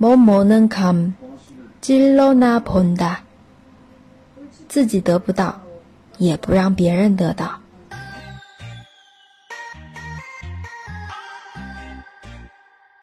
某某能看金龙那碰的自己得不到也不让别人得到。